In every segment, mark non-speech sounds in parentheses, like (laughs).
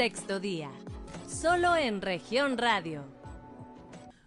Sexto Día, solo en región radio.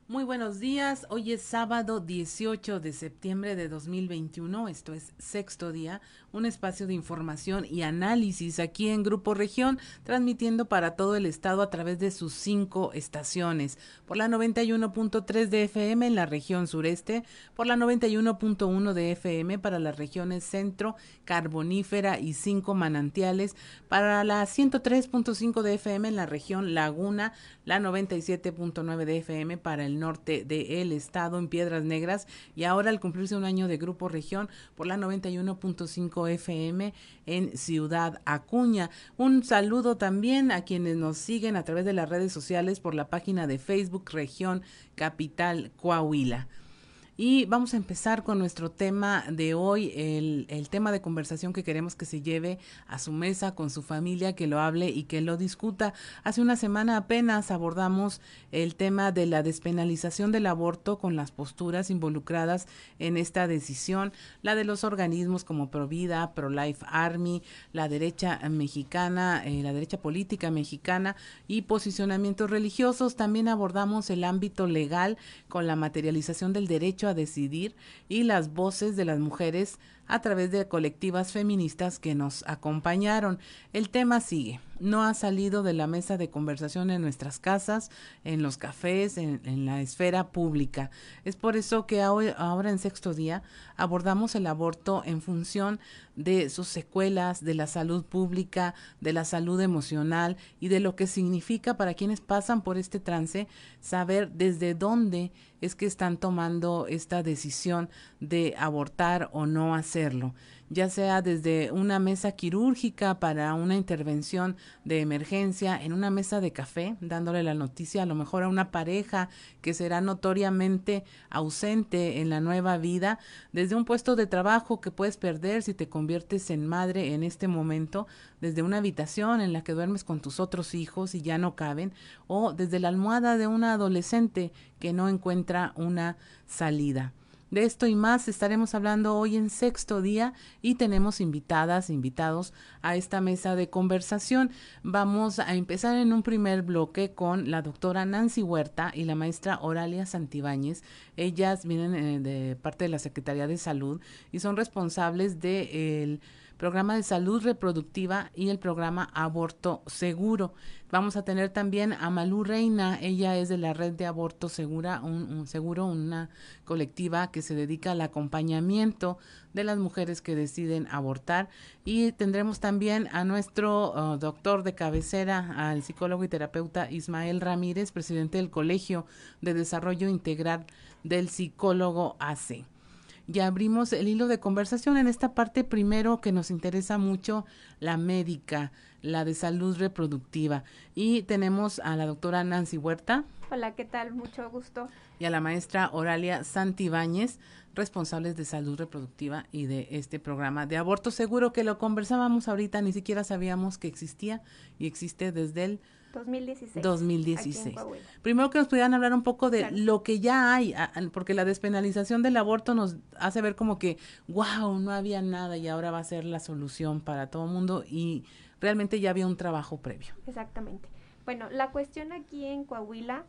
Muy buenos días, hoy es sábado 18 de septiembre de 2021, esto es sexto día, un espacio de información y análisis aquí en Grupo Región, transmitiendo para todo el estado a través de sus cinco estaciones, por la 91.3 de FM en la región sureste, por la 91.1 de FM para las regiones centro, carbonífera y cinco manantiales, para la 103.5 de FM en la región laguna, la 97.9 de FM para el norte del estado en Piedras Negras y ahora al cumplirse un año de Grupo Región por la 91.5 FM en Ciudad Acuña. Un saludo también a quienes nos siguen a través de las redes sociales por la página de Facebook Región Capital Coahuila. Y vamos a empezar con nuestro tema de hoy, el, el, tema de conversación que queremos que se lleve a su mesa con su familia, que lo hable y que lo discuta. Hace una semana apenas abordamos el tema de la despenalización del aborto con las posturas involucradas en esta decisión, la de los organismos como Provida, ProLife Army, la derecha mexicana, eh, la derecha política mexicana y posicionamientos religiosos. También abordamos el ámbito legal con la materialización del derecho a decidir y las voces de las mujeres a través de colectivas feministas que nos acompañaron. El tema sigue, no ha salido de la mesa de conversación en nuestras casas, en los cafés, en, la esfera pública. Es por eso que ahora en sexto día abordamos el aborto en función de sus secuelas, de la salud pública, de la salud emocional y de lo que significa para quienes pasan por este trance saber desde dónde es que están tomando esta decisión de abortar o no ya sea desde una mesa quirúrgica para una intervención de emergencia, en una mesa de café, dándole la noticia a lo mejor a una pareja que será notoriamente ausente en la nueva vida, desde un puesto de trabajo que puedes perder si te conviertes en madre en este momento, desde una habitación en la que duermes con tus otros hijos y ya no caben, o desde la almohada de una adolescente que no encuentra una salida. De esto y más estaremos hablando hoy en sexto día y tenemos invitadas, invitados a esta mesa de conversación. Vamos a empezar en un primer bloque con la doctora Nancy Huerta y la maestra Oralia Santibáñez. Ellas vienen eh, de parte de la Secretaría de Salud y son responsables del programa de salud reproductiva y el programa Aborto Seguro. Vamos a tener también a Malú Reina, ella es de la red de aborto segura, un, seguro, una colectiva que se dedica al acompañamiento de las mujeres que deciden abortar. Y tendremos también a nuestro uh, doctor de cabecera, al psicólogo y terapeuta Ismael Ramírez, presidente del Colegio de Desarrollo Integral del Psicólogo AC ya abrimos el hilo de conversación en esta parte primero que nos interesa mucho la médica, la de salud reproductiva. Y tenemos a la doctora Nancy Huerta. Hola, ¿qué tal? Mucho gusto. Y a la maestra Oralia Santibáñez, responsables de salud reproductiva y de este programa de aborto seguro que lo conversábamos ahorita, ni siquiera sabíamos que existía y existe desde el 2016. 2016. Primero que nos pudieran hablar un poco de lo que ya hay, porque la despenalización del aborto nos hace ver como que, wow, no había nada y ahora va a ser la solución para todo el mundo y realmente ya había un trabajo previo. Exactamente. Bueno, la cuestión aquí en Coahuila,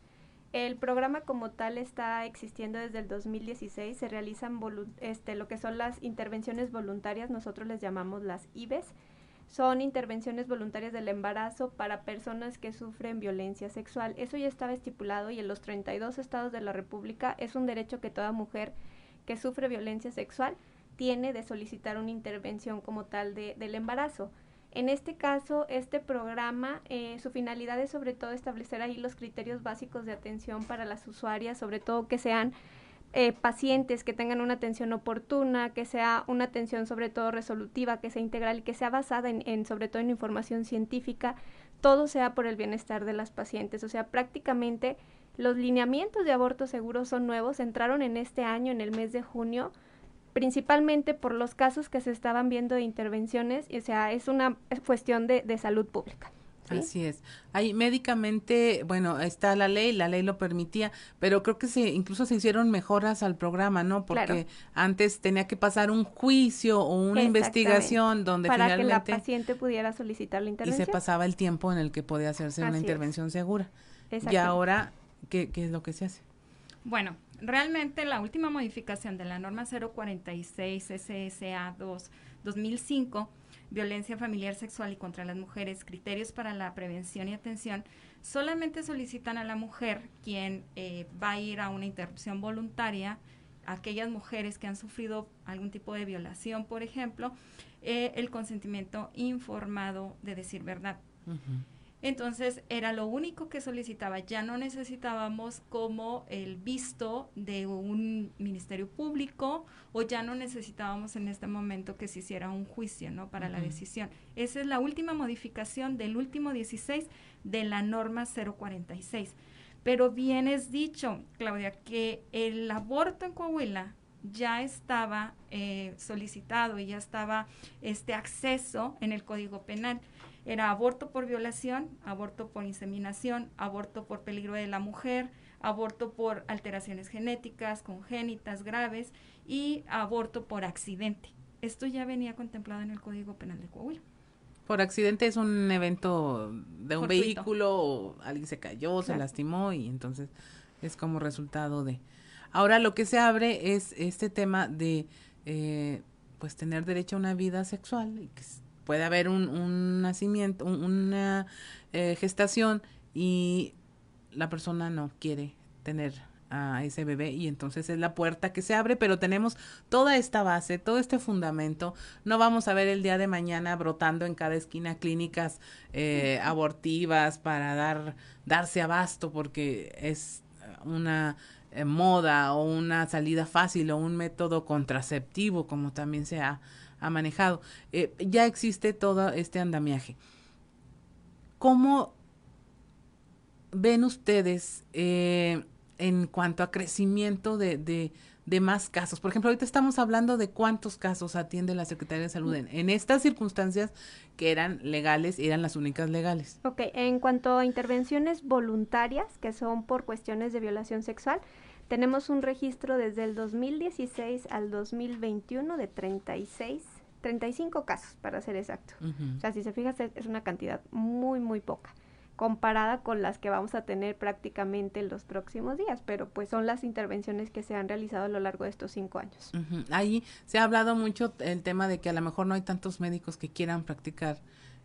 el programa como tal está existiendo desde el 2016, se realizan este, lo que son las intervenciones voluntarias, nosotros les llamamos las IBES, son intervenciones voluntarias del embarazo para personas que sufren violencia sexual. Eso ya estaba estipulado y en los 32 estados de la República es un derecho que toda mujer que sufre violencia sexual tiene de solicitar una intervención como tal de, del embarazo. En este caso, este programa, eh, su finalidad es sobre todo establecer ahí los criterios básicos de atención para las usuarias, sobre todo que sean eh, pacientes que tengan una atención oportuna, que sea una atención sobre todo resolutiva, que sea integral y que sea basada en, en, sobre todo en información científica, todo sea por el bienestar de las pacientes. O sea, prácticamente los lineamientos de aborto seguro son nuevos, entraron en este año, en el mes de junio, principalmente por los casos que se estaban viendo de intervenciones, o sea, es una cuestión de, de salud pública. Así es. Hay médicamente, bueno, está la ley, la ley lo permitía, pero creo que se incluso se hicieron mejoras al programa, ¿no? Porque antes tenía que pasar un juicio o una investigación donde para que la paciente pudiera solicitar la intervención y se pasaba el tiempo en el que podía hacerse una intervención segura. Y ahora, ¿qué, ¿qué es lo que se hace? Bueno, realmente la última modificación de la norma 046 SSA 2 2005 violencia familiar sexual y contra las mujeres, criterios para la prevención y atención, solamente solicitan a la mujer quien eh, va a ir a una interrupción voluntaria, aquellas mujeres que han sufrido algún tipo de violación, por ejemplo, eh, el consentimiento informado de decir verdad. Entonces era lo único que solicitaba, ya no necesitábamos como el visto de un ministerio público o ya no necesitábamos en este momento que se hiciera un juicio, ¿no? Para la decisión. Esa es la última modificación del último 16 de la norma 046. Pero bien es dicho, Claudia, que el aborto en Coahuila ya estaba eh, solicitado y ya estaba este acceso en el Código Penal era aborto por violación, aborto por inseminación, aborto por peligro de la mujer, aborto por alteraciones genéticas, congénitas, graves y aborto por accidente. Esto ya venía contemplado en el Código Penal de Coahuila. Por accidente es un evento de un vehículo, o alguien se cayó, se lastimó y entonces es como resultado de... Ahora lo que se abre es este tema de eh, pues tener derecho a una vida sexual y que puede haber un, nacimiento, una eh, gestación y la persona no quiere tener a ese bebé y entonces es la puerta que se abre, pero tenemos toda esta base, todo este fundamento. No vamos a ver el día de mañana brotando en cada esquina clínicas eh, abortivas para dar darse abasto porque es una eh, moda o una salida fácil o un método contraceptivo como también se ha ha manejado. Eh, ya existe todo este andamiaje. ¿Cómo ven ustedes eh, en cuanto a crecimiento de, más casos? Por ejemplo, ahorita estamos hablando de cuántos casos atiende la Secretaría de Salud en, estas circunstancias que eran legales y eran las únicas legales. Ok, en cuanto a intervenciones voluntarias, que son por cuestiones de violación sexual, tenemos un registro desde el 2016 al 2021 de 36 35 casos, para ser exacto. O sea, si se fija, es una cantidad muy, muy poca comparada con las que vamos a tener prácticamente en los próximos días, pero pues son las intervenciones que se han realizado a lo largo de estos cinco años. Ahí se ha hablado mucho el tema de que a lo mejor no hay tantos médicos que quieran practicar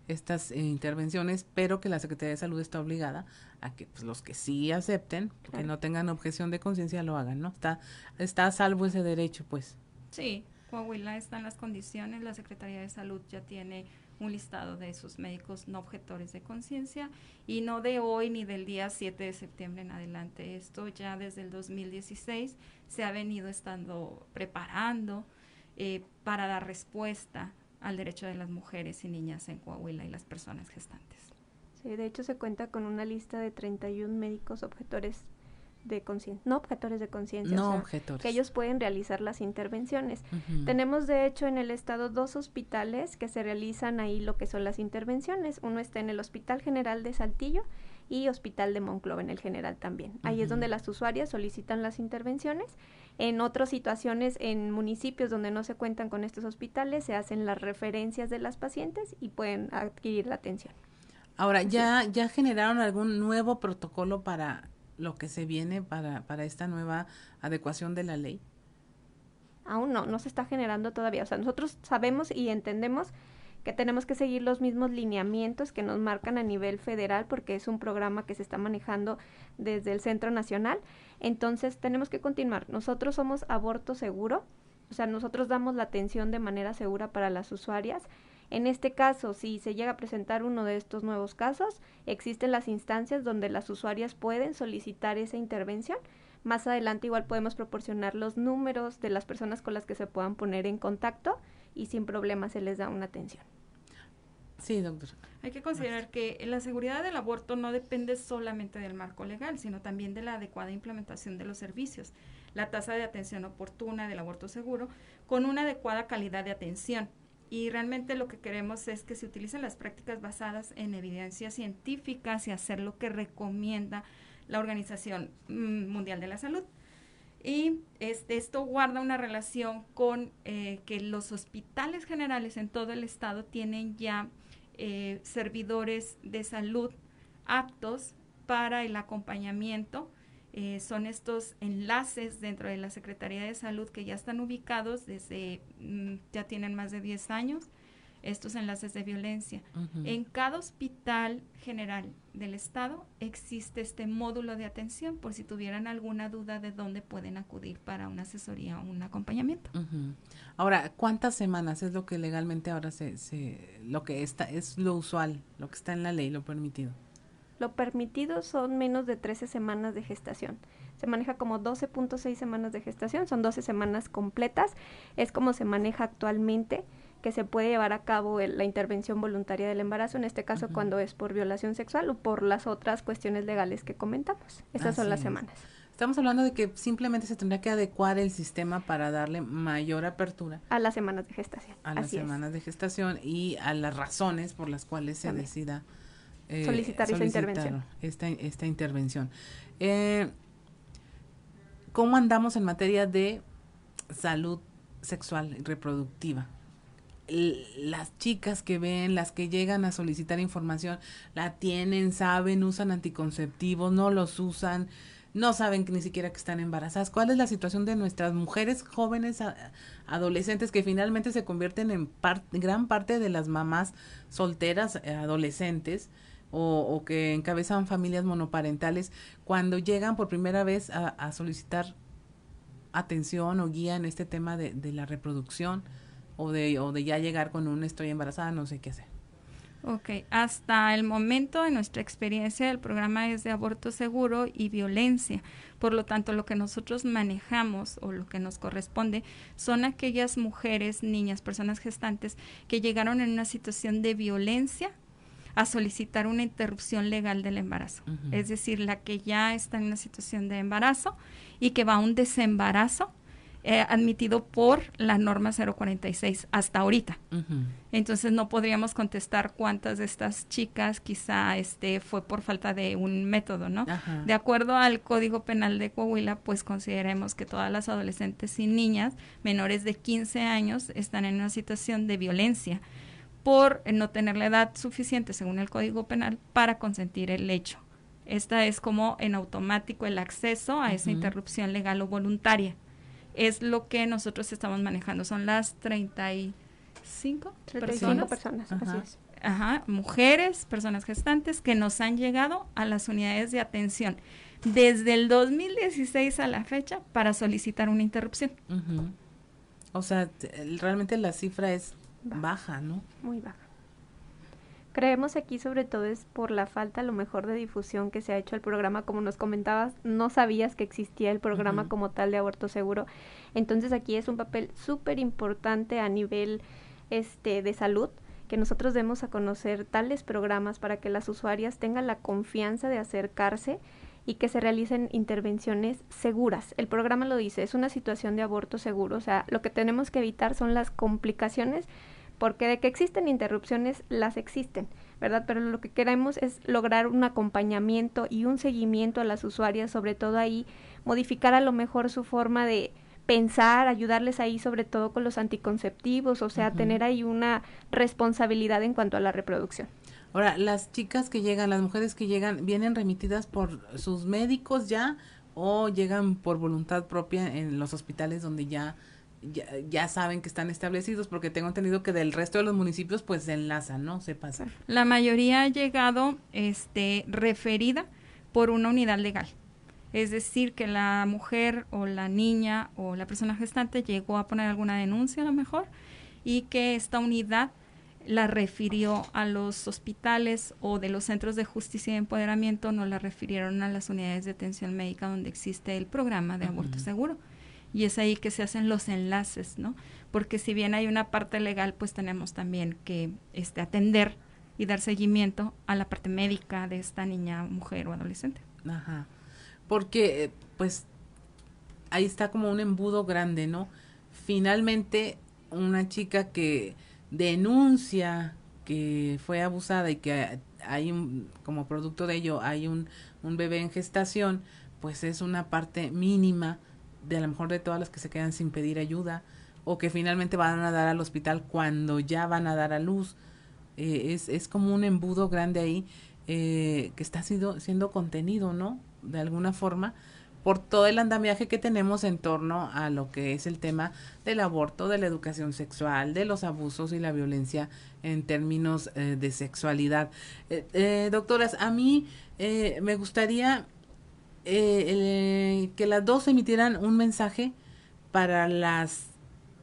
estas eh, intervenciones, pero que la Secretaría de Salud está obligada a que pues, los que sí acepten, que no tengan objeción de conciencia, lo hagan, ¿no? Está, está a salvo ese derecho, pues. Sí, Coahuila está en las condiciones, la Secretaría de Salud ya tiene un listado de esos médicos no objetores de conciencia y no de hoy ni del día 7 de septiembre en adelante. Esto ya desde el 2016 se ha venido estando preparando eh, para dar respuesta al derecho de las mujeres y niñas en Coahuila y las personas gestantes. Sí, de hecho se cuenta con una lista de 31 médicos objetores de conciencia, no objetores de conciencia, no objetores. que ellos pueden realizar las intervenciones. Tenemos de hecho en el estado dos hospitales que se realizan ahí lo que son las intervenciones. Uno está en el Hospital General de Saltillo y Hospital de Monclova en el general también. Ahí es donde las usuarias solicitan las intervenciones. En otras situaciones, en municipios donde no se cuentan con estos hospitales, se hacen las referencias de las pacientes y pueden adquirir la atención. Ahora, ¿ya, ¿ya generaron algún nuevo protocolo para lo que se viene para, para esta nueva adecuación de la ley? Aún no, no se está generando todavía. O sea, nosotros sabemos y entendemos que tenemos que seguir los mismos lineamientos que nos marcan a nivel federal porque es un programa que se está manejando desde el Centro Nacional. Entonces tenemos que continuar. Nosotros somos aborto seguro, o sea, nosotros damos la atención de manera segura para las usuarias en este caso, si se llega a presentar uno de estos nuevos casos, existen las instancias donde las usuarias pueden solicitar esa intervención. Más adelante igual podemos proporcionar los números de las personas con las que se puedan poner en contacto y sin problema se les da una atención. Sí, doctor. Hay que considerar que la seguridad del aborto no depende solamente del marco legal, sino también de la adecuada implementación de los servicios, la tasa de atención oportuna del aborto seguro, con una adecuada calidad de atención y realmente lo que queremos es que se utilicen las prácticas basadas en evidencias científicas y hacer lo que recomienda la Organización mm, Mundial de la Salud. Y este, esto guarda una relación con eh, que los hospitales generales en todo el estado tienen ya eh, servidores de salud aptos para el acompañamiento. Eh, son estos enlaces dentro de la Secretaría de Salud que ya están ubicados desde, mm, ya tienen más de 10 años estos enlaces de violencia. En cada hospital general del estado existe este módulo de atención por si tuvieran alguna duda de dónde pueden acudir para una asesoría o un acompañamiento. Ahora, ¿cuántas semanas es lo que legalmente ahora se, se, lo que está, es lo usual, lo que está en la ley, lo permitido? Lo permitido son menos de 13 semanas de gestación. Se maneja como 12.6 semanas de gestación, son 12 semanas completas. Es como se maneja actualmente que se puede llevar a cabo la intervención voluntaria del embarazo, en este caso cuando es por violación sexual o por las otras cuestiones legales que comentamos. Esas son las semanas. Estamos hablando de que simplemente se tendría que adecuar el sistema para darle mayor apertura. A las semanas de gestación. A las semanas de gestación y a las razones por las cuales se decida eh, solicitar, esta intervención. Esta, esta intervención. Eh, ¿Cómo andamos en materia de salud sexual y reproductiva? las chicas que ven, las que llegan a solicitar información, la tienen, saben, usan anticonceptivos, no los usan, no saben que ni siquiera que están embarazadas. ¿Cuál es la situación de nuestras mujeres jóvenes, adolescentes, que finalmente se convierten en gran parte de las mamás solteras, eh, adolescentes? O, que encabezan familias monoparentales cuando llegan por primera vez a, solicitar atención o guía en este tema de, de la reproducción o de, o de ya llegar con un estoy embarazada, no sé qué hacer. Ok, hasta el momento de nuestra experiencia el programa es de aborto seguro y violencia. Por lo tanto, lo que nosotros manejamos o lo que nos corresponde son aquellas mujeres, niñas, personas gestantes que llegaron en una situación de violencia a solicitar una interrupción legal del embarazo. Es decir, la que ya está en una situación de embarazo y que va a un desembarazo eh, admitido por la norma 046 hasta ahorita. Entonces no podríamos contestar cuántas de estas chicas quizá este fue por falta de un método, ¿no? De acuerdo al Código Penal de Coahuila, pues consideremos que todas las adolescentes y niñas menores de 15 años están en una situación de violencia por no tener la edad suficiente, según el Código Penal, para consentir el hecho. Esta es como en automático el acceso a esa interrupción legal o voluntaria es lo que nosotros estamos manejando. Son las 35, 35 personas. así es. Ajá, mujeres, personas gestantes que nos han llegado a las unidades de atención desde el 2016 a la fecha para solicitar una interrupción. O sea, realmente la cifra es baja, ¿no? Muy baja. Creemos aquí sobre todo es por la falta a lo mejor de difusión que se ha hecho el programa, como nos comentabas, no sabías que existía el programa como tal de aborto seguro. Entonces aquí es un papel súper importante a nivel este de salud que nosotros demos a conocer tales programas para que las usuarias tengan la confianza de acercarse y que se realicen intervenciones seguras. El programa lo dice, es una situación de aborto seguro, o sea, lo que tenemos que evitar son las complicaciones porque de que existen interrupciones, las existen, ¿verdad? Pero lo que queremos es lograr un acompañamiento y un seguimiento a las usuarias, sobre todo ahí, modificar a lo mejor su forma de pensar, ayudarles ahí sobre todo con los anticonceptivos, o sea, tener ahí una responsabilidad en cuanto a la reproducción. Ahora, las chicas que llegan, las mujeres que llegan, ¿vienen remitidas por sus médicos ya o llegan por voluntad propia en los hospitales donde ya ya, saben que están establecidos, porque tengo entendido que del resto de los municipios pues se enlazan, ¿no? Se pasa. La mayoría ha llegado este, referida por una unidad legal. Es decir, que la mujer o la niña o la persona gestante llegó a poner alguna denuncia a lo mejor y que esta unidad la refirió a los hospitales o de los centros de justicia y empoderamiento, no la refirieron a las unidades de atención médica donde existe el programa de aborto seguro y es ahí que se hacen los enlaces, ¿no? Porque si bien hay una parte legal, pues tenemos también que este, atender y dar seguimiento a la parte médica de esta niña, mujer o adolescente. Ajá. Porque, eh, pues, ahí está como un embudo grande, ¿no? Finalmente, una chica que denuncia que fue abusada y que hay un, como producto de ello hay un, un bebé en gestación, pues es una parte mínima de a lo mejor de todas las que se quedan sin pedir ayuda o que finalmente van a dar al hospital cuando ya van a dar a luz. Eh, es, es como un embudo grande ahí eh, que está siendo, siendo contenido, ¿no? De alguna forma, por todo el andamiaje que tenemos en torno a lo que es el tema del aborto, de la educación sexual, de los abusos y la violencia en términos eh, de sexualidad. doctoras, a mí me gustaría que las dos emitieran un mensaje para las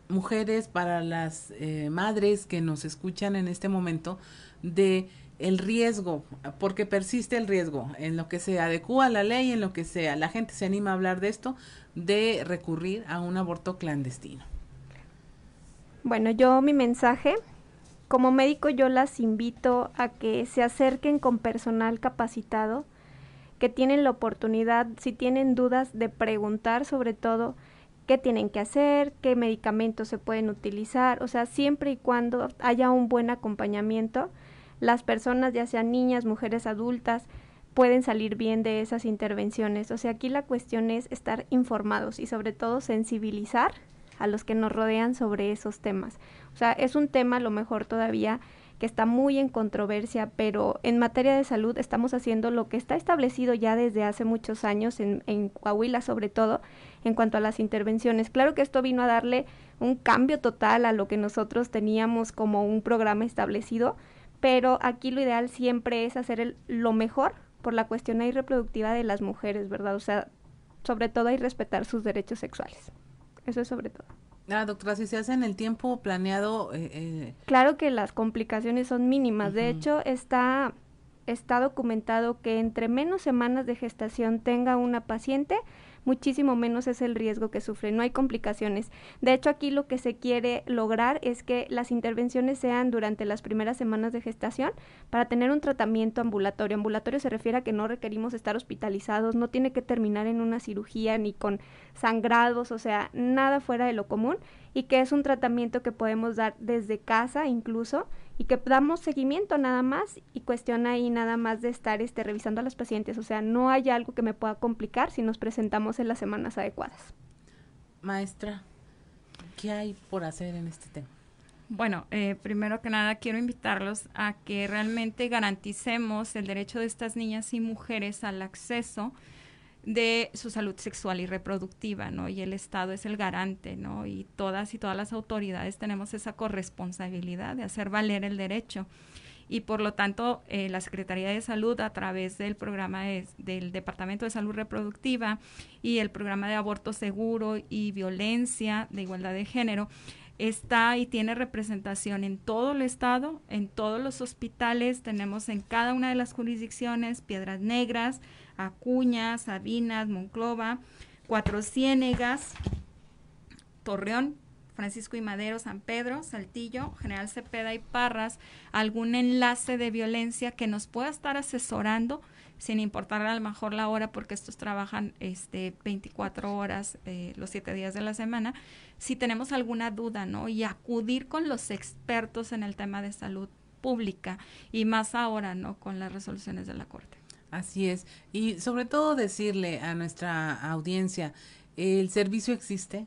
mujeres, para las eh, madres que nos escuchan en este momento, de el riesgo, porque persiste el riesgo en lo que se adecua a la ley, en lo que sea, la gente se anima a hablar de esto, de recurrir a un aborto clandestino. Bueno, yo mi mensaje, como médico yo las invito a que se acerquen con personal capacitado, que tienen la oportunidad, si tienen dudas, de preguntar sobre todo qué tienen que hacer, qué medicamentos se pueden utilizar, o sea, siempre y cuando haya un buen acompañamiento, las personas, ya sean niñas, mujeres adultas, pueden salir bien de esas intervenciones. O sea, aquí la cuestión es estar informados y sobre todo sensibilizar a los que nos rodean sobre esos temas. O sea, es un tema a lo mejor todavía que está muy en controversia, pero en materia de salud estamos haciendo lo que está establecido ya desde hace muchos años, en, en Coahuila sobre todo, en cuanto a las intervenciones. Claro que esto vino a darle un cambio total a lo que nosotros teníamos como un programa establecido, pero aquí lo ideal siempre es hacer lo mejor por la cuestión ahí reproductiva de las mujeres, ¿verdad? O sea, sobre todo hay respetar sus derechos sexuales. Eso es sobre todo. Ah, doctora, si se hace en el tiempo planeado. Eh, eh, claro que las complicaciones son mínimas. De hecho, está, está documentado que entre menos semanas de gestación tenga una paciente, muchísimo menos es el riesgo que sufre, no hay complicaciones. De hecho, aquí lo que se quiere lograr es que las intervenciones sean durante las primeras semanas de gestación para tener un tratamiento ambulatorio. Ambulatorio se refiere a que no requerimos estar hospitalizados, no tiene que terminar en una cirugía ni con sangrados, o sea, nada fuera de lo común y que es un tratamiento que podemos dar desde casa incluso y que damos seguimiento nada más y cuestión ahí nada más de estar este, revisando a los pacientes. O sea, no hay algo que me pueda complicar si nos presentamos en las semanas adecuadas. Maestra, ¿qué hay por hacer en este tema? Bueno, eh, primero que nada quiero invitarlos a que realmente garanticemos el derecho de estas niñas y mujeres al acceso de su salud sexual y reproductiva, ¿no? Y el Estado es el garante, ¿no? Y todas y todas las autoridades tenemos esa corresponsabilidad de hacer valer el derecho. Y por lo tanto, eh, la Secretaría de Salud, a través del programa del Departamento de Salud Reproductiva y el programa de aborto seguro y violencia de igualdad de género, está y tiene representación en todo el estado, en todos los hospitales, tenemos en cada una de las jurisdicciones Piedras Negras, Acuña, Sabinas, Monclova, Cuatro Ciénegas, Torreón, Francisco y Madero, San Pedro, Saltillo, General Cepeda y Parras, algún enlace de violencia que nos pueda estar asesorando, sin importar a lo mejor la hora, porque estos trabajan este 24 horas eh, los siete días de la semana, si tenemos alguna duda, ¿no? Y acudir con los expertos en el tema de salud pública y más ahora, ¿no? Con las resoluciones de la Corte. Así es. Y sobre todo decirle a nuestra audiencia, el servicio existe,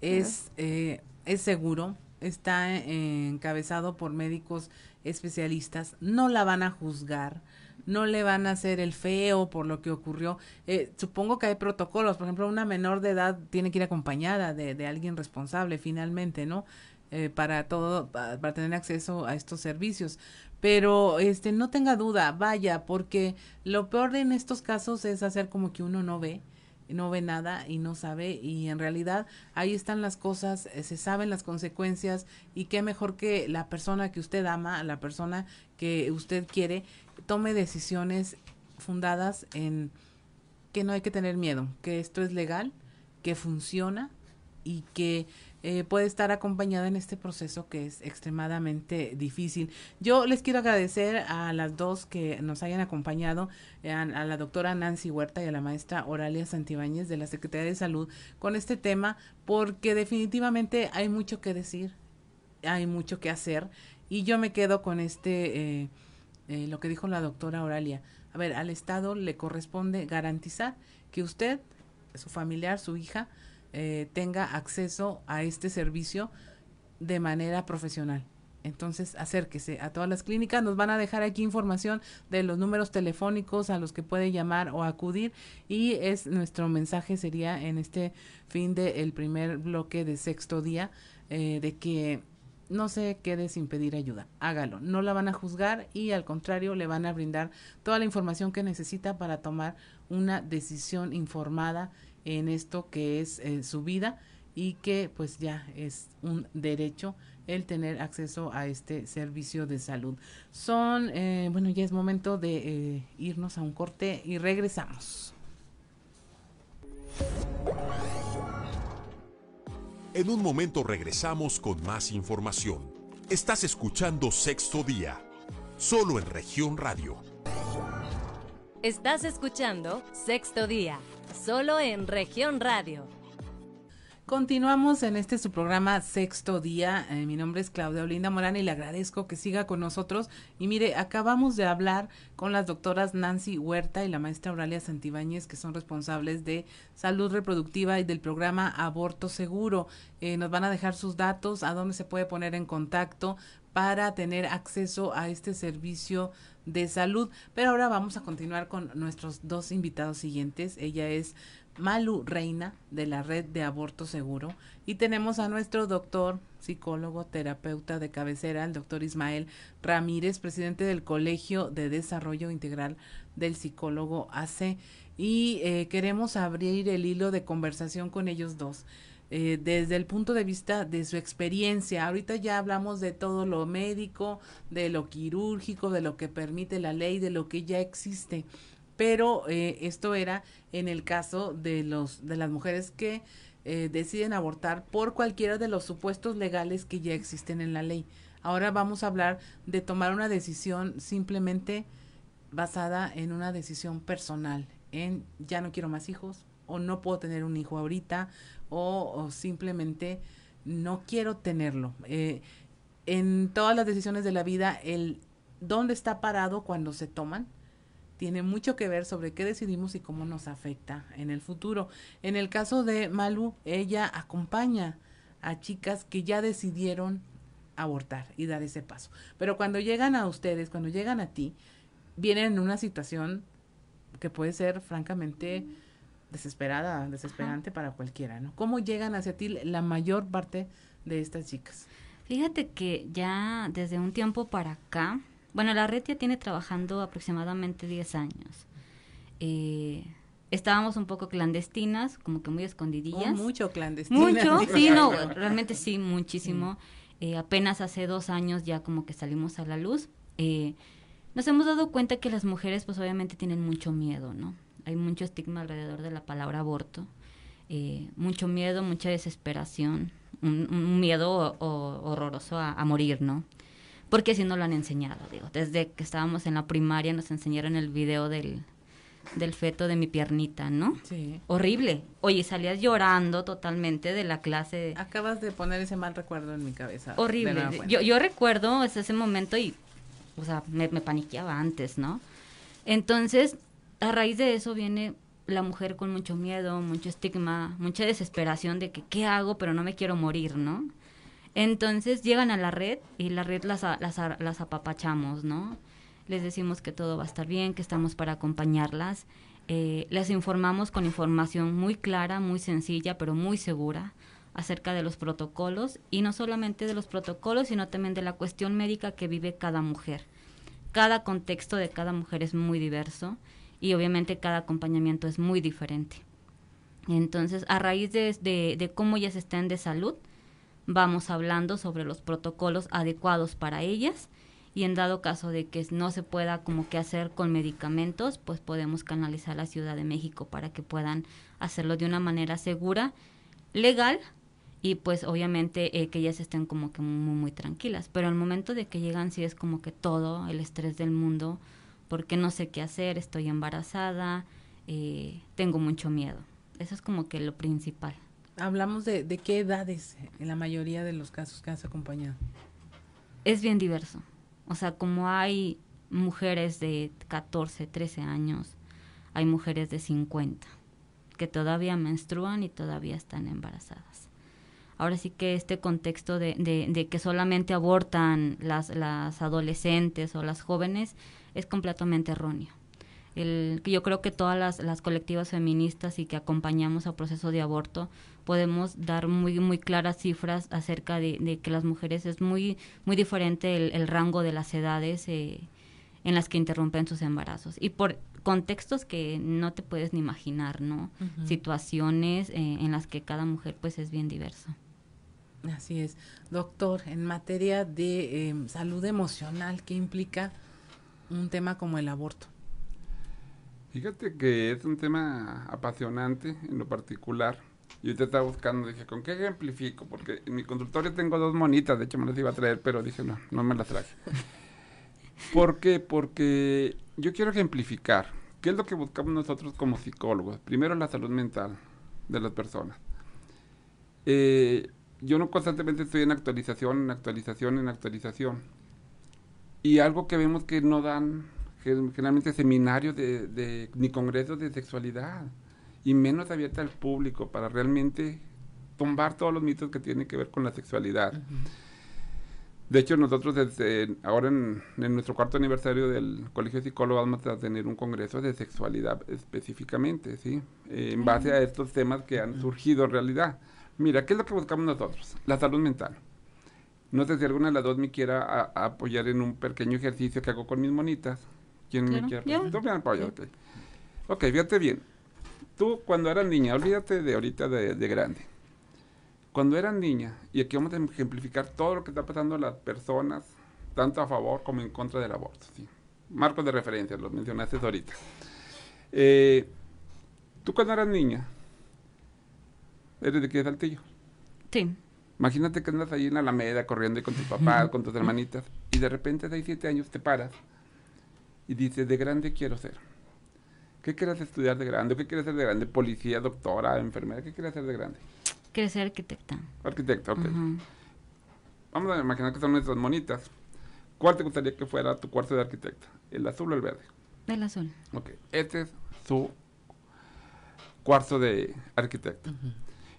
es, eh, es seguro, está encabezado por médicos especialistas, no la van a juzgar, no le van a hacer el feo por lo que ocurrió. Eh, supongo que hay protocolos, por ejemplo, una menor de edad tiene que ir acompañada de, de alguien responsable finalmente, ¿no? Eh, para todo, para tener acceso a estos servicios pero este no tenga duda, vaya, porque lo peor en estos casos es hacer como que uno no ve, no ve nada y no sabe y en realidad ahí están las cosas, eh, se saben las consecuencias y qué mejor que la persona que usted ama, la persona que usted quiere, tome decisiones fundadas en que no hay que tener miedo, que esto es legal, que funciona y que eh, puede estar acompañada en este proceso que es extremadamente difícil. Yo les quiero agradecer a las dos que nos hayan acompañado, eh, a, la doctora Nancy Huerta y a la maestra Oralia Santibáñez de la Secretaría de Salud con este tema, porque definitivamente hay mucho que decir. hay mucho que hacer y yo me quedo con este, eh, eh, lo que dijo la doctora Oralia. A ver, al Estado le corresponde garantizar que usted, su familiar, su hija, eh, tenga acceso a este servicio de manera profesional. Entonces, acérquese a todas las clínicas. Nos van a dejar aquí información de los números telefónicos a los que puede llamar o acudir. Y es nuestro mensaje sería en este fin del primer bloque de sexto día eh, de que no se quede sin pedir ayuda. Hágalo. No la van a juzgar y al contrario le van a brindar toda la información que necesita para tomar una decisión informada en esto que es eh, su vida y que pues ya es un derecho el tener acceso a este servicio de salud. Son, eh, bueno, ya es momento de eh, irnos a un corte y regresamos. En un momento regresamos con más información. Estás escuchando Sexto Día, solo en región radio. Estás escuchando Sexto Día, solo en región radio. Continuamos en este su programa Sexto Día. Eh, mi nombre es Claudia Olinda Morán y le agradezco que siga con nosotros. Y mire, acabamos de hablar con las doctoras Nancy Huerta y la maestra Auralia Santibáñez, que son responsables de salud reproductiva y del programa Aborto Seguro. Eh, nos van a dejar sus datos, a dónde se puede poner en contacto para tener acceso a este servicio de salud. Pero ahora vamos a continuar con nuestros dos invitados siguientes. Ella es Malu Reina de la Red de Aborto Seguro y tenemos a nuestro doctor, psicólogo, terapeuta de cabecera, el doctor Ismael Ramírez, presidente del Colegio de Desarrollo Integral del Psicólogo AC y eh, queremos abrir el hilo de conversación con ellos dos. Eh, desde el punto de vista de su experiencia. Ahorita ya hablamos de todo lo médico, de lo quirúrgico, de lo que permite la ley, de lo que ya existe pero eh, esto era en el caso de los de las mujeres que eh, deciden abortar por cualquiera de los supuestos legales que ya existen en la ley. Ahora vamos a hablar de tomar una decisión simplemente basada en una decisión personal, en ya no quiero más hijos o no puedo tener un hijo ahorita o, simplemente no quiero tenerlo. Eh, en todas las decisiones de la vida, el dónde está parado cuando se toman tiene mucho que ver sobre qué decidimos y cómo nos afecta en el futuro. En el caso de Malu, ella acompaña a chicas que ya decidieron abortar y dar ese paso. Pero cuando llegan a ustedes, cuando llegan a ti, vienen en una situación que puede ser francamente desesperada, desesperante para cualquiera, ¿no? ¿Cómo llegan hacia ti la mayor parte de estas chicas? Fíjate que ya desde un tiempo para acá, bueno, la red ya tiene trabajando aproximadamente 10 años. Eh, estábamos un poco clandestinas, como que muy escondidillas. Oh, mucho clandestinas. Mucho, sí, no, realmente sí, muchísimo. Eh, apenas hace dos años ya como que salimos a la luz. Eh, nos hemos dado cuenta que las mujeres pues obviamente tienen mucho miedo, ¿no? Hay mucho estigma alrededor de la palabra aborto. mucho miedo, mucha desesperación, un, miedo horroroso a, morir, ¿no? Porque así no lo han enseñado, digo, desde que estábamos en la primaria nos enseñaron el video del, del feto de mi piernita, ¿no? Sí. Horrible. Oye, salías llorando totalmente de la clase. Acabas de poner ese mal recuerdo en mi cabeza. Horrible. Yo, yo recuerdo ese momento y, o sea, me, me paniqueaba antes, ¿no? Entonces, a raíz de eso viene la mujer con mucho miedo, mucho estigma, mucha desesperación de que qué hago, pero no me quiero morir, ¿no? Entonces llegan a la red y la red las, las, apapachamos, ¿no? Les decimos que todo va a estar bien, que estamos para acompañarlas. Eh, les informamos con información muy clara, muy sencilla, pero muy segura acerca de los protocolos y no solamente de los protocolos, sino también de la cuestión médica que vive cada mujer. Cada contexto de cada mujer es muy diverso y obviamente cada acompañamiento es muy diferente. Entonces, a raíz de, de, de cómo ellas estén de salud, vamos hablando sobre los protocolos adecuados para ellas y en dado caso de que no se pueda como que hacer con medicamentos, pues podemos canalizar a la Ciudad de México para que puedan hacerlo de una manera segura, legal y pues obviamente eh, que ellas estén como que muy, muy tranquilas. Pero al momento de que llegan sí es como que todo el estrés del mundo, porque no sé qué hacer, estoy embarazada, eh, tengo mucho miedo. Eso es como que lo principal. Hablamos de, de qué edades en la mayoría de los casos que has acompañado. Es bien diverso. O sea, como hay mujeres de 14, 13 años, hay mujeres de 50 que todavía menstruan y todavía están embarazadas. Ahora sí que este contexto de, de, que solamente abortan las, las adolescentes o las jóvenes es completamente erróneo. El, yo creo que todas las, las, colectivas feministas y que acompañamos al proceso de aborto podemos dar muy muy claras cifras acerca de, que las mujeres es muy muy diferente el, el rango de las edades eh, en las que interrumpen sus embarazos y por contextos que no te puedes ni imaginar, ¿no? Situaciones eh, en las que cada mujer pues es bien diversa. Así es. Doctor, en materia de em, salud emocional, ¿qué implica un tema como el aborto? Fíjate que es un tema apasionante en lo particular. Yo te estaba buscando, dije, ¿con qué ejemplifico? Porque en mi consultorio tengo dos monitas, de hecho me las iba a traer, pero dije, no, no me las traje. (laughs) ¿Por qué? Porque yo quiero ejemplificar. ¿Qué es lo que buscamos nosotros como psicólogos? Primero, la salud mental de las personas. Eh, yo no constantemente estoy en actualización, en actualización, en actualización. Y algo que vemos que no dan generalmente seminarios de, ni congresos de sexualidad, y menos abierta al público para realmente tumbar todos los mitos que tienen que ver con la sexualidad. De hecho, nosotros desde ahora en, nuestro cuarto aniversario del Colegio de Psicólogos vamos a tener un congreso de sexualidad específicamente, ¿sí? en base a estos temas que han surgido en realidad. Mira, ¿qué es lo que buscamos nosotros? La salud mental. No sé si alguna de las dos me quiera apoyar en un pequeño ejercicio que hago con mis monitas. ¿Quién me quiere? Tú me apoyas, ok. Ok, fíjate bien. Tú cuando eras niña, olvídate de ahorita de, de grande cuando eran niña, y aquí vamos a ejemplificar todo lo que está pasando a las personas, tanto a favor como en contra del aborto. ¿sí? Marcos de referencia, los mencionaste ahorita. Eh, tú cuando eras niña, ¿eres de qué Saltillo? Sí. Imagínate que andas ahí en la Alameda corriendo con tus papás, con tus (laughs) hermanitas, y de repente de siete años te paras y dices, de grande quiero ser. ¿Qué quieres estudiar de grande? ¿Qué quieres ser de grande? ¿Policía, doctora, enfermera? ¿Qué quieres ser de grande? Quiere ser arquitecta. Arquitecta, ok. Vamos a imaginar que son nuestras monitas. ¿Cuál te gustaría que fuera tu cuarto de arquitecta? ¿El azul o el verde? El azul. Ok, este es su cuarto de arquitecta.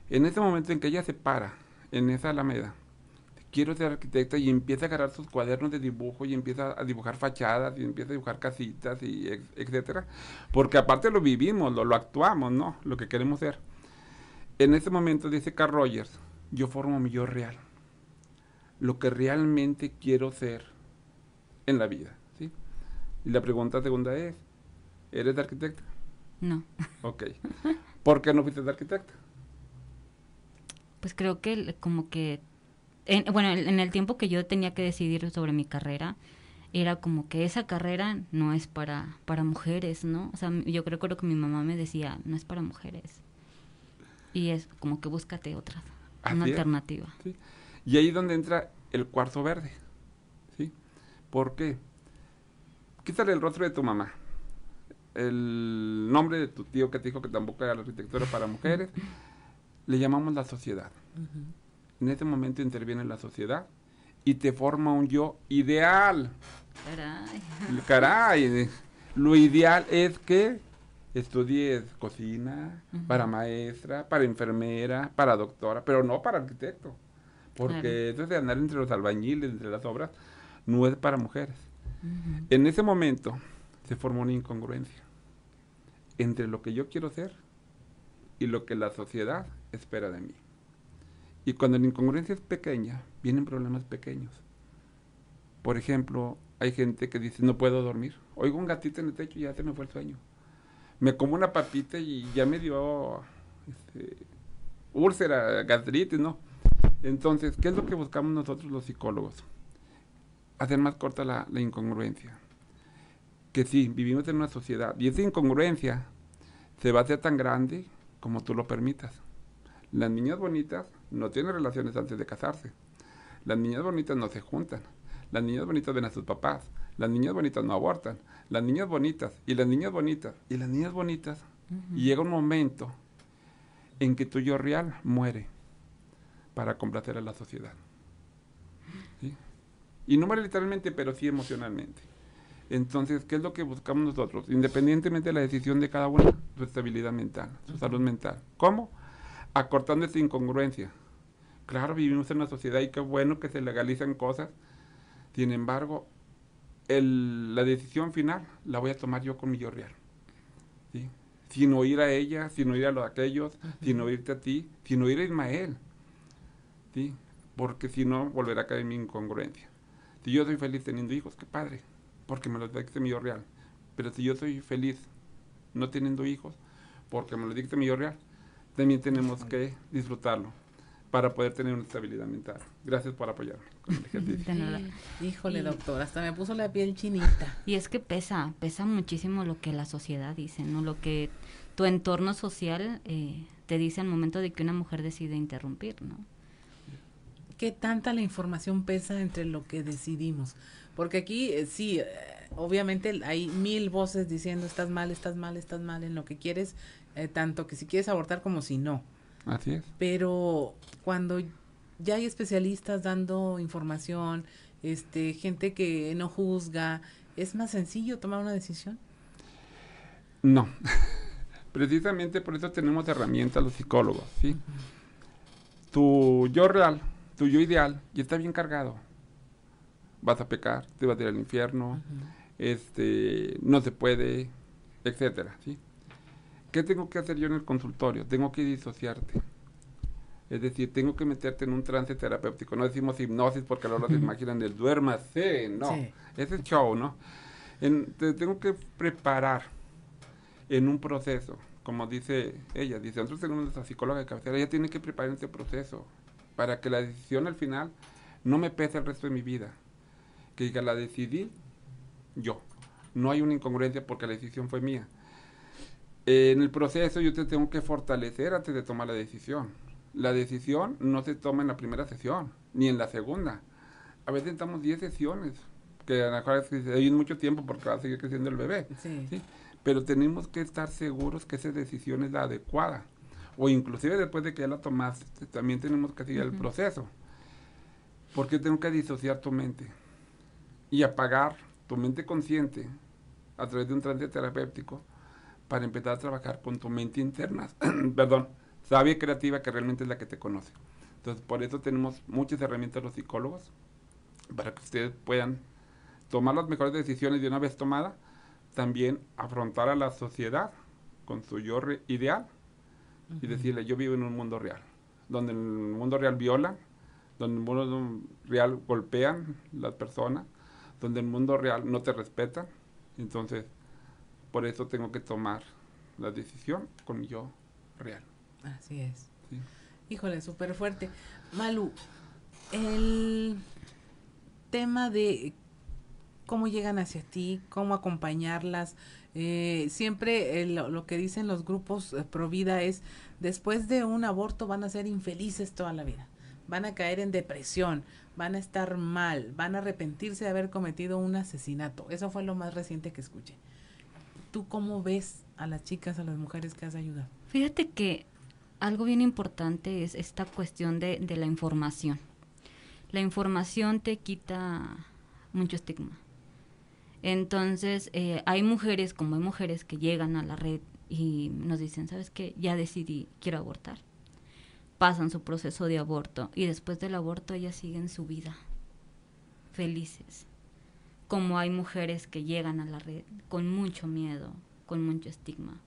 En ese momento en que ella se para en esa alameda, quiero ser arquitecta y empieza a agarrar sus cuadernos de dibujo y empieza a dibujar fachadas y empieza a dibujar casitas y etcétera, porque aparte lo vivimos, lo, lo actuamos, ¿no? Lo que queremos ser. En ese momento dice Carl Rogers, yo formo mi yo real, lo que realmente quiero ser en la vida, ¿sí? Y la pregunta segunda es, ¿eres arquitecta? No. Ok. ¿Por qué no fuiste arquitecta? Pues creo que como que, bueno, en el tiempo que yo tenía que decidir sobre mi carrera, era como que esa carrera no es para, para mujeres, ¿no? O sea, yo creo, que mi mamá me decía, no es para mujeres y es como que búscate otra, una alternativa. Y ahí es donde entra el cuarzo verde. ¿sí? ¿Por qué? Quítale el rostro de tu mamá, el nombre de tu tío que te dijo que tampoco era la arquitectura para mujeres, (laughs) le llamamos la sociedad. En ese momento interviene la sociedad y te forma un yo ideal. Caray. Caray. Lo ideal es que estudies cocina, para maestra, para enfermera, para doctora, pero no para arquitecto. Porque eso de andar entre los albañiles, entre las obras, no es para mujeres. En ese momento se formó una incongruencia entre lo que yo quiero ser y lo que la sociedad espera de mí. Y cuando la incongruencia es pequeña, vienen problemas pequeños. Por ejemplo, hay gente que dice, no puedo dormir. Oigo un gatito en el techo y ya se me fue el sueño me como una papita y ya me dio este, úlcera, gastritis, ¿no? Entonces, ¿qué es lo que buscamos nosotros los psicólogos? Hacer más corta la, incongruencia. Que sí, vivimos en una sociedad y esa incongruencia se va a hacer tan grande como tú lo permitas. Las niñas bonitas no tienen relaciones antes de casarse. Las niñas bonitas no se juntan. Las niñas bonitas ven a sus papás. Las niñas bonitas no abortan las niñas bonitas y las niñas bonitas y las niñas bonitas. Y llega un momento en que tu yo real muere para complacer a la sociedad. ¿Sí? Y no muere literalmente, pero sí emocionalmente. Entonces, ¿qué es lo que buscamos nosotros? Independientemente de la decisión de cada uno, su estabilidad mental, su salud mental. ¿Cómo? Acortando esa incongruencia. Claro, vivimos en una sociedad y qué bueno que se legalizan cosas. Sin embargo, el, la decisión final la voy a tomar yo con mi yo real. ¿sí? Sin oír a ella, sin oír a los aquellos, sin oírte a ti, sin oír a Ismael. ¿sí? Porque si no, volverá a caer en mi incongruencia. Si yo soy feliz teniendo hijos, qué padre, porque me lo dicte mi yo real. Pero si yo soy feliz no teniendo hijos, porque me lo dicte mi yo real, también tenemos que disfrutarlo para poder tener una estabilidad mental. Gracias por apoyarme con el ejercicio. De nada. Híjole, Y- doctor, hasta me puso la piel chinita. Y es que pesa, pesa muchísimo lo que la sociedad dice, ¿no? Lo que tu entorno social eh, te dice al momento de que una mujer decide interrumpir, ¿no? ¿Qué tanta la información pesa entre lo que decidimos? Porque aquí eh, sí, eh, obviamente hay mil voces diciendo estás mal, estás mal, estás mal en lo que quieres, eh, tanto que si quieres abortar como si no. Así es. Pero cuando ya hay especialistas dando información, este, gente que no juzga, es más sencillo tomar una decisión. No. (laughs) Precisamente por eso tenemos herramientas los psicólogos, ¿sí? Tu yo real, tu yo ideal, ya está bien cargado. Vas a pecar, te vas a ir al infierno, este, no se puede, etcétera, ¿sí? ¿Qué tengo que hacer yo en el consultorio? Tengo que disociarte. Es decir, tengo que meterte en un trance terapéutico. No decimos hipnosis porque ahora se imaginan el duérmase, no. Sí. Ese es show, ¿no? En- te tengo que preparar en un proceso, como dice ella, dice, nosotros tenemos nuestra psicóloga de cabecera, ella tiene que preparar ese proceso para que la decisión al final no me pese el resto de mi vida. Que diga, la decidí yo. No hay una incongruencia porque la decisión fue mía. Eh, en el proceso yo te tengo que fortalecer antes de tomar la decisión. La decisión no se toma en la primera sesión, ni en la segunda. A veces estamos 10 sesiones, que a lo mejor es- hay mucho tiempo porque va a seguir creciendo el bebé. Sí. ¿sí? Pero tenemos que estar seguros que esa decisión es la adecuada. O inclusive después de que ya la tomaste, también tenemos que seguir el proceso. Porque tengo que disociar tu mente y apagar tu mente consciente a través de un trance terapéutico para empezar a trabajar con tu mente interna, (clears throat) perdón, sabia y creativa que realmente es la que te conoce. Entonces, por eso tenemos muchas herramientas los psicólogos para que ustedes puedan tomar las mejores decisiones de una vez tomada, también afrontar a la sociedad con su yo ideal y decirle, yo vivo en un mundo real, donde en el mundo real violan, donde en el mundo real golpean las personas, donde en el mundo real no te respetan. Entonces, por eso tengo que tomar la decisión con mi yo real. Así es. ¿sí? Híjole, súper fuerte. Malu, el tema de cómo llegan hacia ti, cómo acompañarlas, eh, siempre eh, lo, lo que dicen los grupos eh, pro vida es, después de un aborto van a ser infelices toda la vida, van a caer en depresión, van a estar mal, van a arrepentirse de haber cometido un asesinato. Eso fue lo más reciente que escuché. ¿Tú cómo ves a las chicas, a las mujeres que has ayudado? Fíjate que algo bien importante es esta cuestión de, de la información. La información te quita mucho estigma. Entonces, eh, hay mujeres, como hay mujeres que llegan a la red y nos dicen, ¿sabes qué? Ya decidí, quiero abortar. Pasan su proceso de aborto y después del aborto ellas siguen su vida felices. Como hay mujeres que llegan a la red con mucho miedo, con mucho estigma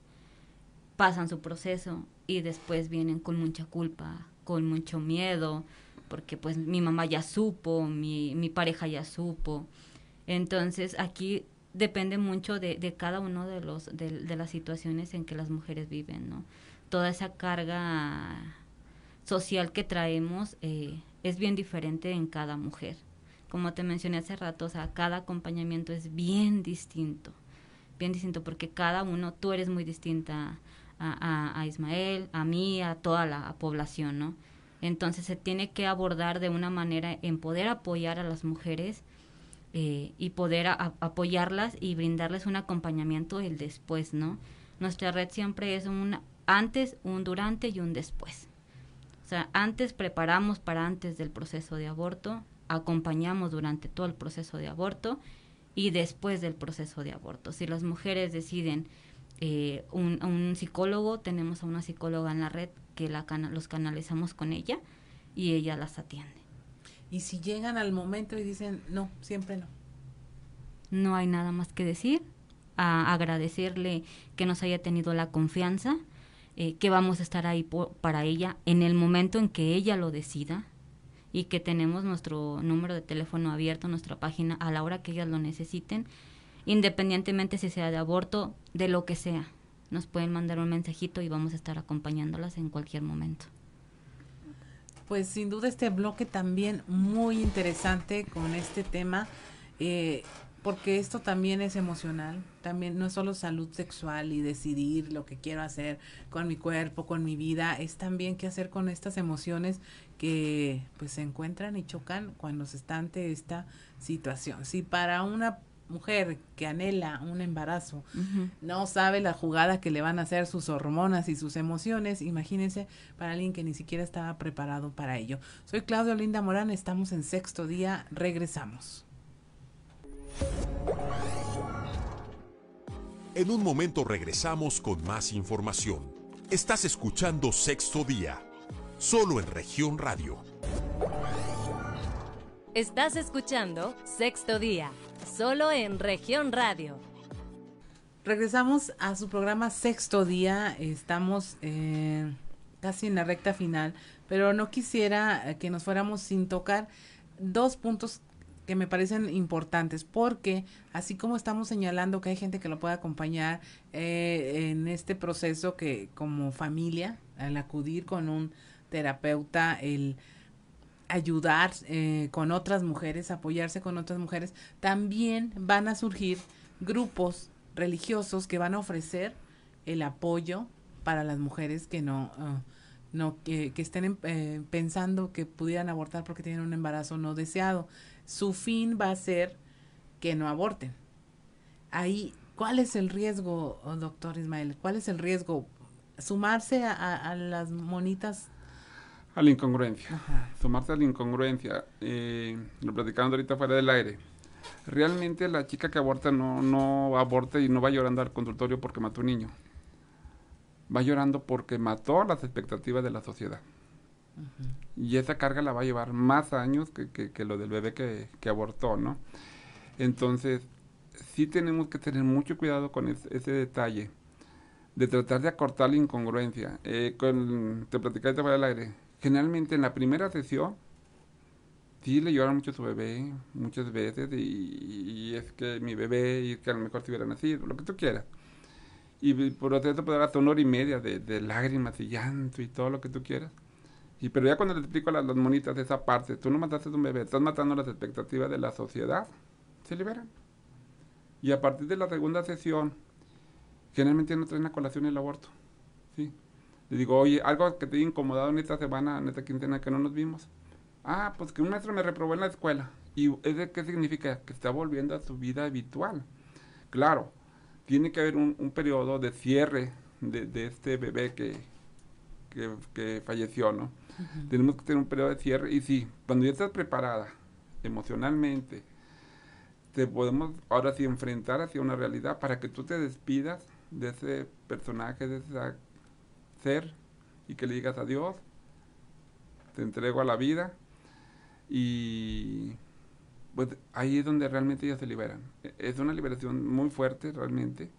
pasan su proceso y después vienen con mucha culpa, con mucho miedo, porque pues mi mamá ya supo, mi, mi pareja ya supo. Entonces aquí depende mucho de, de cada uno de los de, de las situaciones en que las mujeres viven, ¿no? Toda esa carga social que traemos eh, es bien diferente en cada mujer. Como te mencioné hace rato, o sea, cada acompañamiento es bien distinto bien distinto porque cada uno, tú eres muy distinta a, a, Ismael, a mí, a toda la población, ¿no? Entonces se tiene que abordar de una manera en poder apoyar a las mujeres eh, y poder a- apoyarlas y brindarles un acompañamiento el después, ¿no? Nuestra red siempre es un antes, un durante y un después. O sea, antes preparamos para antes del proceso de aborto, acompañamos durante todo el proceso de aborto y después del proceso de aborto. Si las mujeres deciden eh, un, un, psicólogo, tenemos a una psicóloga en la red que la los canalizamos con ella y ella las atiende. Y si llegan al momento y dicen, no, siempre no. No hay nada más que decir, a agradecerle que nos haya tenido la confianza, eh, que vamos a estar ahí para ella en el momento en que ella lo decida y que tenemos nuestro número de teléfono abierto, nuestra página a la hora que ellas lo necesiten, independientemente si sea de aborto, de lo que sea. Nos pueden mandar un mensajito y vamos a estar acompañándolas en cualquier momento. Pues sin duda este bloque también muy interesante con este tema, eh, porque esto también es emocional, también no es solo salud sexual y decidir lo que quiero hacer con mi cuerpo, con mi vida, es también qué hacer con estas emociones que pues se encuentran y chocan cuando se está ante esta situación. Si para una mujer que anhela un embarazo no sabe la jugada que le van a hacer sus hormonas y sus emociones, imagínense para alguien que ni siquiera estaba preparado para ello. Soy Claudio Linda Morán, estamos en sexto día, regresamos. En un momento regresamos con más información. Estás escuchando Sexto Día, solo en región radio. Estás escuchando Sexto Día solo en región radio. Regresamos a su programa Sexto Día. Estamos eh, casi en la recta final, pero no quisiera que nos fuéramos sin tocar dos puntos que me parecen importantes porque así como estamos señalando que hay gente que lo puede acompañar eh, en este proceso que como familia al acudir con un terapeuta el ayudar eh, con otras mujeres, apoyarse con otras mujeres, también van a surgir grupos religiosos que van a ofrecer el apoyo para las mujeres que no, ah, no que, estén eh, pensando que pudieran abortar porque tienen un embarazo no deseado. Su fin va a ser que no aborten. Ahí, ¿cuál es el riesgo, doctor Ismael? ¿Cuál es el riesgo? Sumarse a, a las monitas a la incongruencia. Sumarse a la incongruencia. Eh, lo platicando ahorita fuera del aire. Realmente la chica que aborta no, no aborta y no va llorando al consultorio porque mató un niño. Va llorando porque mató las expectativas de la sociedad. Y esa carga la va a llevar más años que, que, lo del bebé que, que, abortó, ¿no? Entonces, sí tenemos que tener mucho cuidado con ese detalle de tratar de acortar la incongruencia. Eh, con, te platicaba fuera del aire generalmente en la primera sesión sí le lloran mucho a su bebé muchas veces y, es que mi bebé y que a lo mejor si hubiera nacido, lo que tú quieras. Y por lo tanto puede hasta una hora y media de, lágrimas y llanto y todo lo que tú quieras. Y pero ya cuando le explico a las, monitas esa parte, tú no mataste a un bebé, estás matando las expectativas de la sociedad, se liberan. Y a partir de la segunda sesión, generalmente no traen a colación el aborto. ¿sí? Le digo, oye, algo que te haya incomodado en esta semana, en esta quincena que no nos vimos. Ah, pues que un maestro me reprobó en la escuela. ¿Y ese qué significa? Que está volviendo a su vida habitual. Claro, tiene que haber un, periodo de cierre de, este bebé que, que, falleció, ¿no? (laughs) Tenemos que tener un periodo de cierre. Y sí, cuando ya estás preparada emocionalmente, te podemos ahora sí enfrentar hacia una realidad para que tú te despidas de ese personaje, de esa ser y que le digas adiós, te entrego a la vida y pues ahí es donde realmente ellas se liberan. E, es una liberación muy fuerte realmente,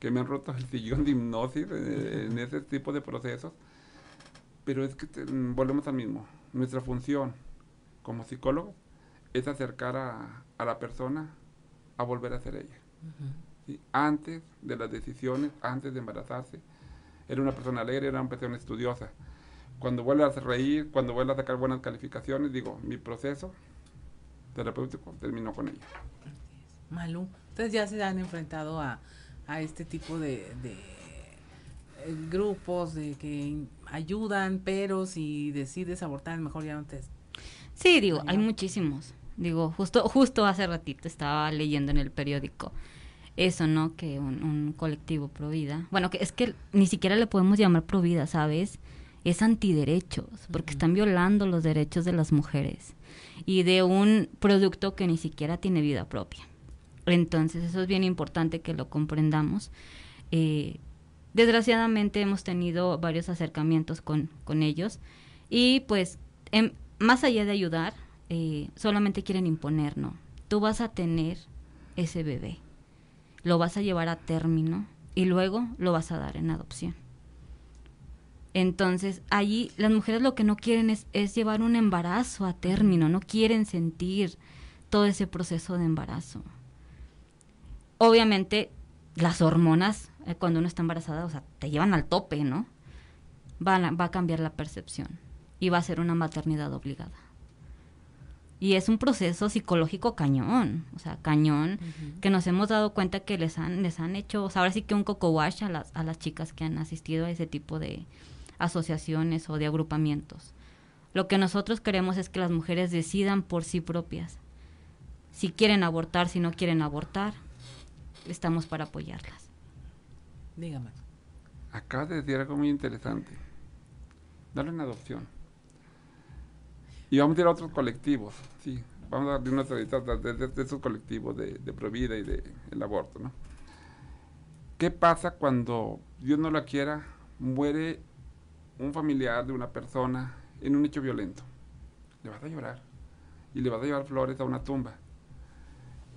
que me han roto el sillón de hipnosis en, ese tipo de procesos, pero es que volvemos al mismo. Nuestra función como psicólogo es acercar a, a la persona a volver a ser ella. Antes de las decisiones, antes de embarazarse, era una persona alegre, era una persona estudiosa. Cuando vuelve a reír, cuando vuelve a sacar buenas calificaciones, digo, mi proceso terapéutico terminó con ella. Malú, ustedes ya se han enfrentado a, a este tipo de, de eh, grupos de que ayudan, pero si decides abortar, mejor ya no te... Sí, digo, hay muchísimos. Digo, justo, justo hace ratito estaba leyendo en el periódico eso, ¿no? Que un, un colectivo pro vida, bueno, que es que ni siquiera le podemos llamar pro vida, ¿sabes? Es antiderechos, porque están violando los derechos de las mujeres y de un producto que ni siquiera tiene vida propia. Entonces, eso es bien importante que lo comprendamos. Eh, desgraciadamente hemos tenido varios acercamientos con, con ellos y pues em, más allá de ayudar, eh, solamente quieren imponer, ¿no? Tú vas a tener ese bebé, lo vas a llevar a término y luego lo vas a dar en adopción. Entonces, allí las mujeres lo que no quieren es, es llevar un embarazo a término, no quieren sentir todo ese proceso de embarazo. Obviamente, las hormonas, eh, cuando uno está embarazada, o sea, te llevan al tope, ¿no? A- va a cambiar la percepción y va a ser una maternidad obligada. Y es un proceso psicológico cañón, o sea, cañón, que nos hemos dado cuenta que les han, les han hecho, o sea, ahora sí que un coco wash a las, a las chicas que han asistido a ese tipo de asociaciones o de agrupamientos. Lo que nosotros queremos es que las mujeres decidan por sí propias. Si quieren abortar, si no quieren abortar, estamos para apoyarlas. Dígame. Acabas de decir algo muy interesante. Darle en adopción. Y vamos a ir a otros colectivos, sí. Vamos a dar una entrevista de, de- de esos colectivos de, de Provida y de el aborto, ¿no? ¿Qué pasa cuando Dios no la quiera, muere un familiar de una persona en un hecho violento? Le vas a llorar. Y le vas a llevar flores a una tumba.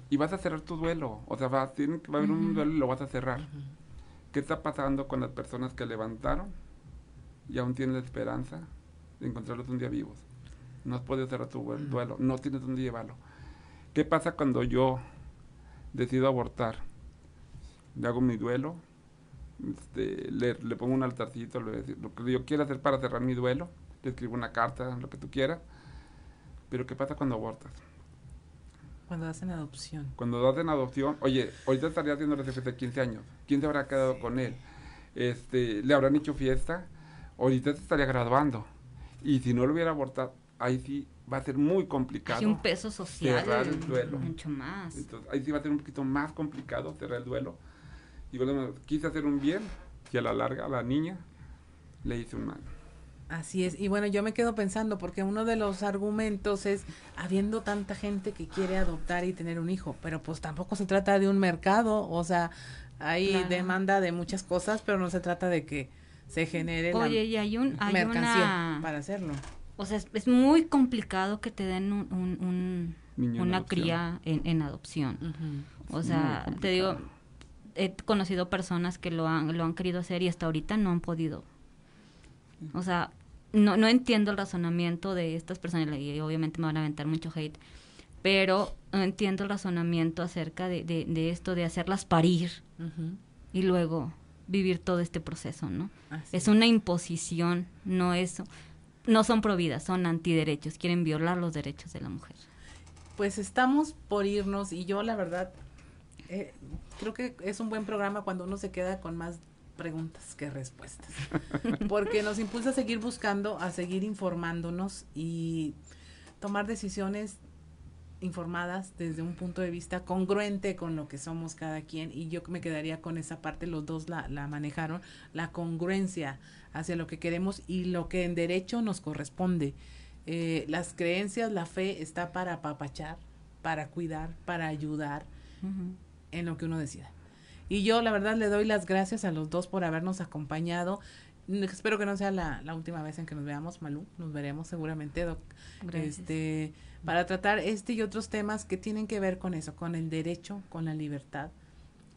Y vas a cerrar tu duelo. O sea, va, tiene que va a haber un duelo y lo vas a cerrar. ¿Qué está pasando con las personas que levantaron y aún tienen la esperanza de encontrarlos un día vivos? No has podido cerrar tu duel- duelo, no tienes dónde llevarlo. ¿Qué pasa cuando yo decido abortar? Le hago mi duelo, este, le, le pongo un altarcito, le- lo que yo quiera hacer para cerrar mi duelo, le escribo una carta, lo que tú quieras. Pero ¿qué pasa cuando abortas? Cuando hacen adopción. Cuando das en adopción, oye, ahorita estaría haciendo después de 15 años. ¿Quién se habrá quedado con él? Este, ¿Le habrán hecho fiesta? Ahorita se estaría graduando. Y si no lo hubiera abortado, ahí sí va a ser muy complicado. Hay un peso social cerrar el duelo. mucho más. Entonces, ahí sí va a ser un poquito más complicado cerrar el duelo. Y bueno, quise hacer un bien y a la larga a la niña le hice un mal. Así es. Y bueno, yo me quedo pensando, porque uno de los argumentos es, habiendo tanta gente que quiere adoptar y tener un hijo, pero pues tampoco se trata de un mercado, o sea, hay Claro. demanda de muchas cosas, pero no se trata de que se genere Oye, la y hay un hay mercancía una para hacerlo. o sea, es, es muy complicado que te den un, un- un- Niño en una adopción. cría en, en adopción. O sea, te digo, he conocido personas que lo han, lo han querido hacer y hasta ahorita no han podido. O sea, no, no entiendo el razonamiento de estas personas y obviamente me van a aventar mucho hate, pero no entiendo el razonamiento acerca de, de, de esto de hacerlas parir y luego vivir todo este proceso, ¿no? Así Es una imposición, no es, no son providas, son antiderechos, quieren violar los derechos de la mujer. Pues estamos por irnos y yo la verdad eh, creo que es un buen programa cuando uno se queda con más preguntas que respuestas. (laughs) Porque nos impulsa a seguir buscando, a seguir informándonos y tomar decisiones informadas desde un punto de vista congruente con lo que somos cada quien y yo me quedaría con esa parte, los dos la, la manejaron, la congruencia hacia lo que queremos y lo que en derecho nos corresponde. Eh, las creencias, la fe está para apapachar, para cuidar, para ayudar en lo que uno decida. Y yo la verdad le doy las gracias a los dos por habernos acompañado. Espero que no sea la, la última vez en que nos veamos, Malú. Nos veremos seguramente, Doc. Gracias. Este, para tratar este y otros temas que tienen que ver con eso, con el derecho, con la libertad,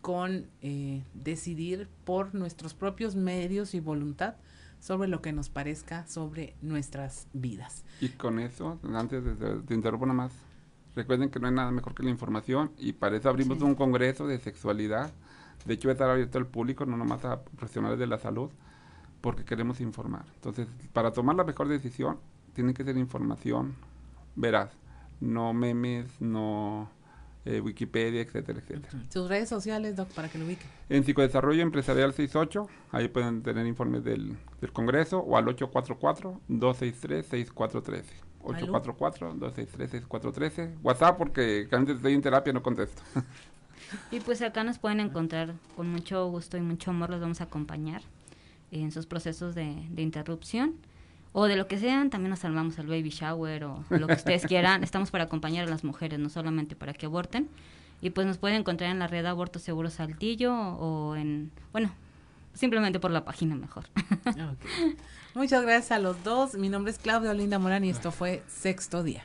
con eh, decidir por nuestros propios medios y voluntad sobre lo que nos parezca sobre nuestras vidas. Y con eso, antes de, de, te interrumpo nada más, recuerden que no hay nada mejor que la información y para eso abrimos Sí. un congreso de sexualidad. De hecho, va a estar abierto al público, no nomás a profesionales de la salud, porque queremos informar. Entonces, para tomar la mejor decisión, tiene que ser información veraz, no memes, no eh, Wikipedia, etcétera, etcétera. Sus redes sociales, Doc, para que lo ubiquen. En Psicodesarrollo Empresarial 68, ahí pueden tener informes del, del Congreso o al 844-263-6413. 844-263-6413. WhatsApp porque antes estoy en terapia no contesto. (laughs) Y pues acá nos pueden encontrar con mucho gusto y mucho amor, los vamos a acompañar en sus procesos de, de interrupción o de lo que sean, también nos salvamos al baby shower o lo que ustedes quieran. (laughs) Estamos para acompañar a las mujeres, no solamente para que aborten. Y pues nos pueden encontrar en la red Aborto Seguro Saltillo o en, bueno, simplemente por la página mejor. (laughs) Muchas gracias a los dos. Mi nombre es Claudia Olinda Morán y esto fue Sexto Día.